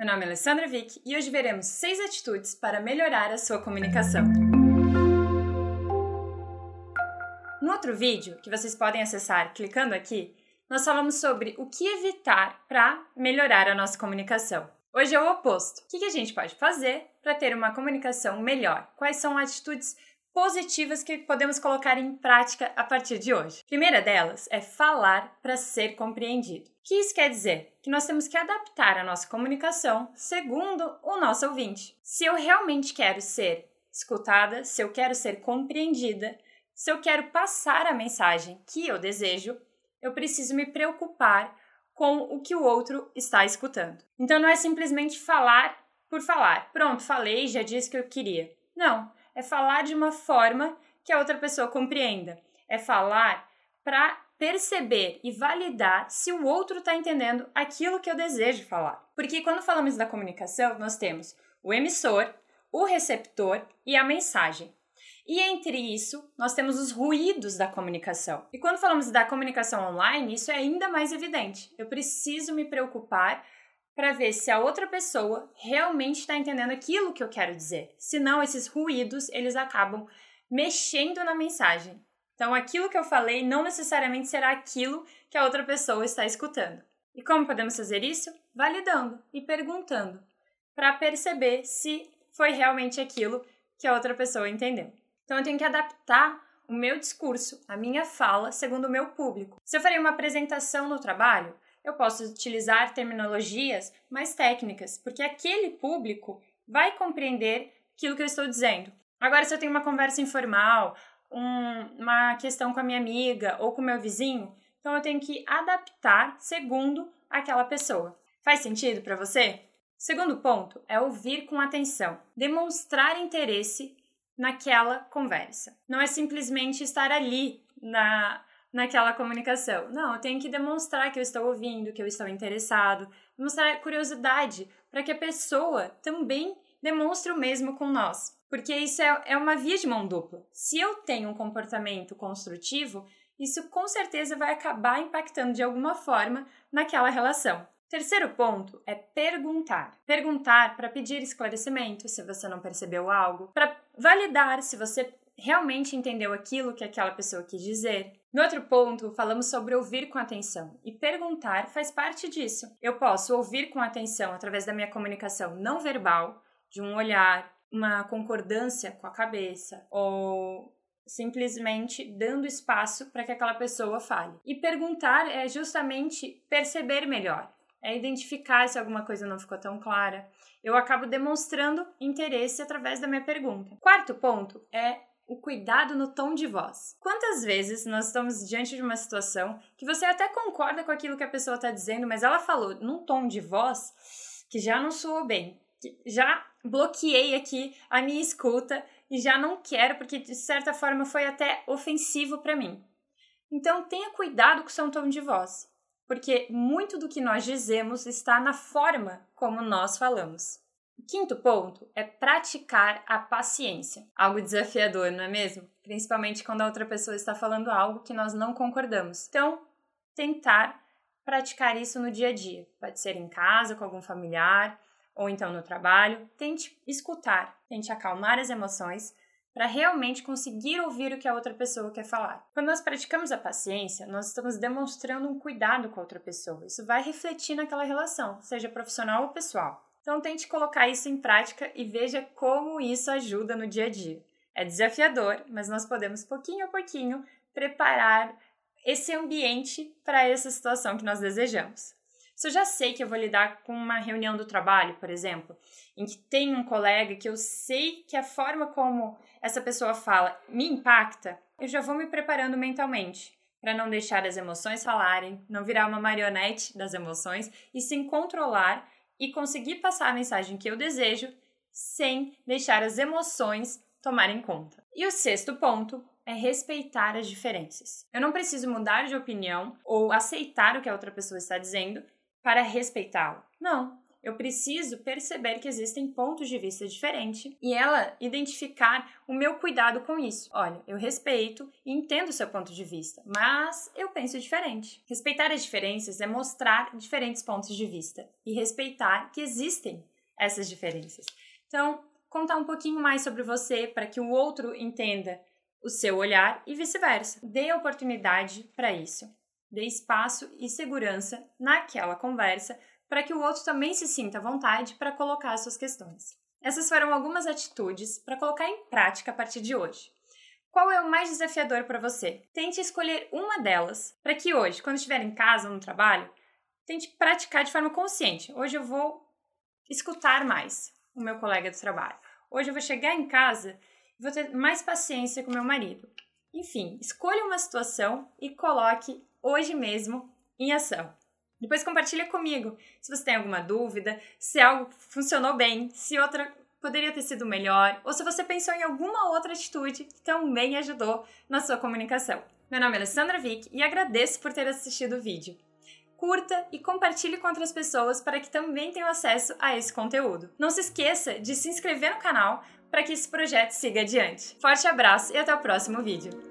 Meu nome é Alessandra Vick e hoje veremos seis atitudes para melhorar a sua comunicação. No outro vídeo, que vocês podem acessar clicando aqui, nós falamos sobre o que evitar para melhorar a nossa comunicação. Hoje é o oposto. O que a gente pode fazer para ter uma comunicação melhor? Quais são atitudes positivas que podemos colocar em prática a partir de hoje. A primeira delas é falar para ser compreendido. O que isso quer dizer? Que nós temos que adaptar a nossa comunicação segundo o nosso ouvinte. Se eu realmente quero ser escutada, se eu quero ser compreendida, se eu quero passar a mensagem que eu desejo, eu preciso me preocupar com o que o outro está escutando. Então não é simplesmente falar por falar. Pronto, falei, já disse que eu queria. Não é falar de uma forma que a outra pessoa compreenda. É falar para perceber e validar se o outro está entendendo aquilo que eu desejo falar. Porque quando falamos da comunicação, nós temos o emissor, o receptor e a mensagem. E entre isso, nós temos os ruídos da comunicação. E quando falamos da comunicação online, isso é ainda mais evidente. Eu preciso me preocupar para ver se a outra pessoa realmente está entendendo aquilo que eu quero dizer. Senão, esses ruídos eles acabam mexendo na mensagem. Então, aquilo que eu falei não necessariamente será aquilo que a outra pessoa está escutando. E como podemos fazer isso? Validando e perguntando para perceber se foi realmente aquilo que a outra pessoa entendeu. Então, eu tenho que adaptar o meu discurso, a minha fala, segundo o meu público. Se eu farei uma apresentação no trabalho, eu posso utilizar terminologias mais técnicas, porque aquele público vai compreender aquilo que eu estou dizendo. Agora, se eu tenho uma conversa informal, um, uma questão com a minha amiga ou com o meu vizinho, então eu tenho que adaptar segundo aquela pessoa. Faz sentido para você? Segundo ponto é ouvir com atenção, demonstrar interesse naquela conversa. Não é simplesmente estar ali na naquela comunicação. Não, eu tenho que demonstrar que eu estou ouvindo, que eu estou interessado, mostrar curiosidade para que a pessoa também demonstre o mesmo com nós. Porque isso é, é uma via de mão dupla. Se eu tenho um comportamento construtivo, isso com certeza vai acabar impactando de alguma forma naquela relação. Terceiro ponto é perguntar. Perguntar para pedir esclarecimento se você não percebeu algo, para validar se você realmente entendeu aquilo que aquela pessoa quis dizer. No outro ponto, falamos sobre ouvir com atenção e perguntar faz parte disso. Eu posso ouvir com atenção através da minha comunicação não verbal, de um olhar, uma concordância com a cabeça ou simplesmente dando espaço para que aquela pessoa fale. E perguntar é justamente perceber melhor, é identificar se alguma coisa não ficou tão clara. Eu acabo demonstrando interesse através da minha pergunta. Quarto ponto é o cuidado no tom de voz. Quantas vezes nós estamos diante de uma situação que você até concorda com aquilo que a pessoa está dizendo, mas ela falou num tom de voz que já não soou bem, já bloqueei aqui a minha escuta e já não quero porque de certa forma foi até ofensivo para mim. Então tenha cuidado com o seu tom de voz, porque muito do que nós dizemos está na forma como nós falamos. Quinto ponto é praticar a paciência. Algo desafiador, não é mesmo? Principalmente quando a outra pessoa está falando algo que nós não concordamos. Então, tentar praticar isso no dia a dia. Pode ser em casa, com algum familiar, ou então no trabalho. Tente escutar, tente acalmar as emoções para realmente conseguir ouvir o que a outra pessoa quer falar. Quando nós praticamos a paciência, nós estamos demonstrando um cuidado com a outra pessoa. Isso vai refletir naquela relação, seja profissional ou pessoal. Então tente colocar isso em prática e veja como isso ajuda no dia a dia. É desafiador, mas nós podemos pouquinho a pouquinho preparar esse ambiente para essa situação que nós desejamos. Se eu já sei que eu vou lidar com uma reunião do trabalho, por exemplo, em que tem um colega que eu sei que a forma como essa pessoa fala me impacta, eu já vou me preparando mentalmente para não deixar as emoções falarem, não virar uma marionete das emoções e sim controlar e conseguir passar a mensagem que eu desejo sem deixar as emoções tomarem conta. E o sexto ponto é respeitar as diferenças. Eu não preciso mudar de opinião ou aceitar o que a outra pessoa está dizendo para respeitá-lo. Não, eu preciso perceber que existem pontos de vista diferentes e ela identificar o meu cuidado com isso. Olha, eu respeito e entendo o seu ponto de vista, mas eu penso diferente. Respeitar as diferenças é mostrar diferentes pontos de vista e respeitar que existem essas diferenças. Então, contar um pouquinho mais sobre você para que o outro entenda o seu olhar e vice-versa. Dê oportunidade para isso. Dê espaço e segurança naquela conversa para que o outro também se sinta à vontade para colocar as suas questões. Essas foram algumas atitudes para colocar em prática a partir de hoje. Qual é o mais desafiador para você? Tente escolher uma delas para que hoje, quando estiver em casa ou no trabalho, tente praticar de forma consciente. Hoje eu vou escutar mais o meu colega do trabalho. Hoje eu vou chegar em casa e vou ter mais paciência com meu marido. Enfim, escolha uma situação e coloque hoje mesmo em ação. Depois compartilha comigo se você tem alguma dúvida, se algo funcionou bem, se outra poderia ter sido melhor, ou se você pensou em alguma outra atitude que também ajudou na sua comunicação. Meu nome é Alessandra Vick e agradeço por ter assistido o vídeo. Curta e compartilhe com outras pessoas para que também tenham acesso a esse conteúdo. Não se esqueça de se inscrever no canal para que esse projeto siga adiante. Forte abraço e até o próximo vídeo!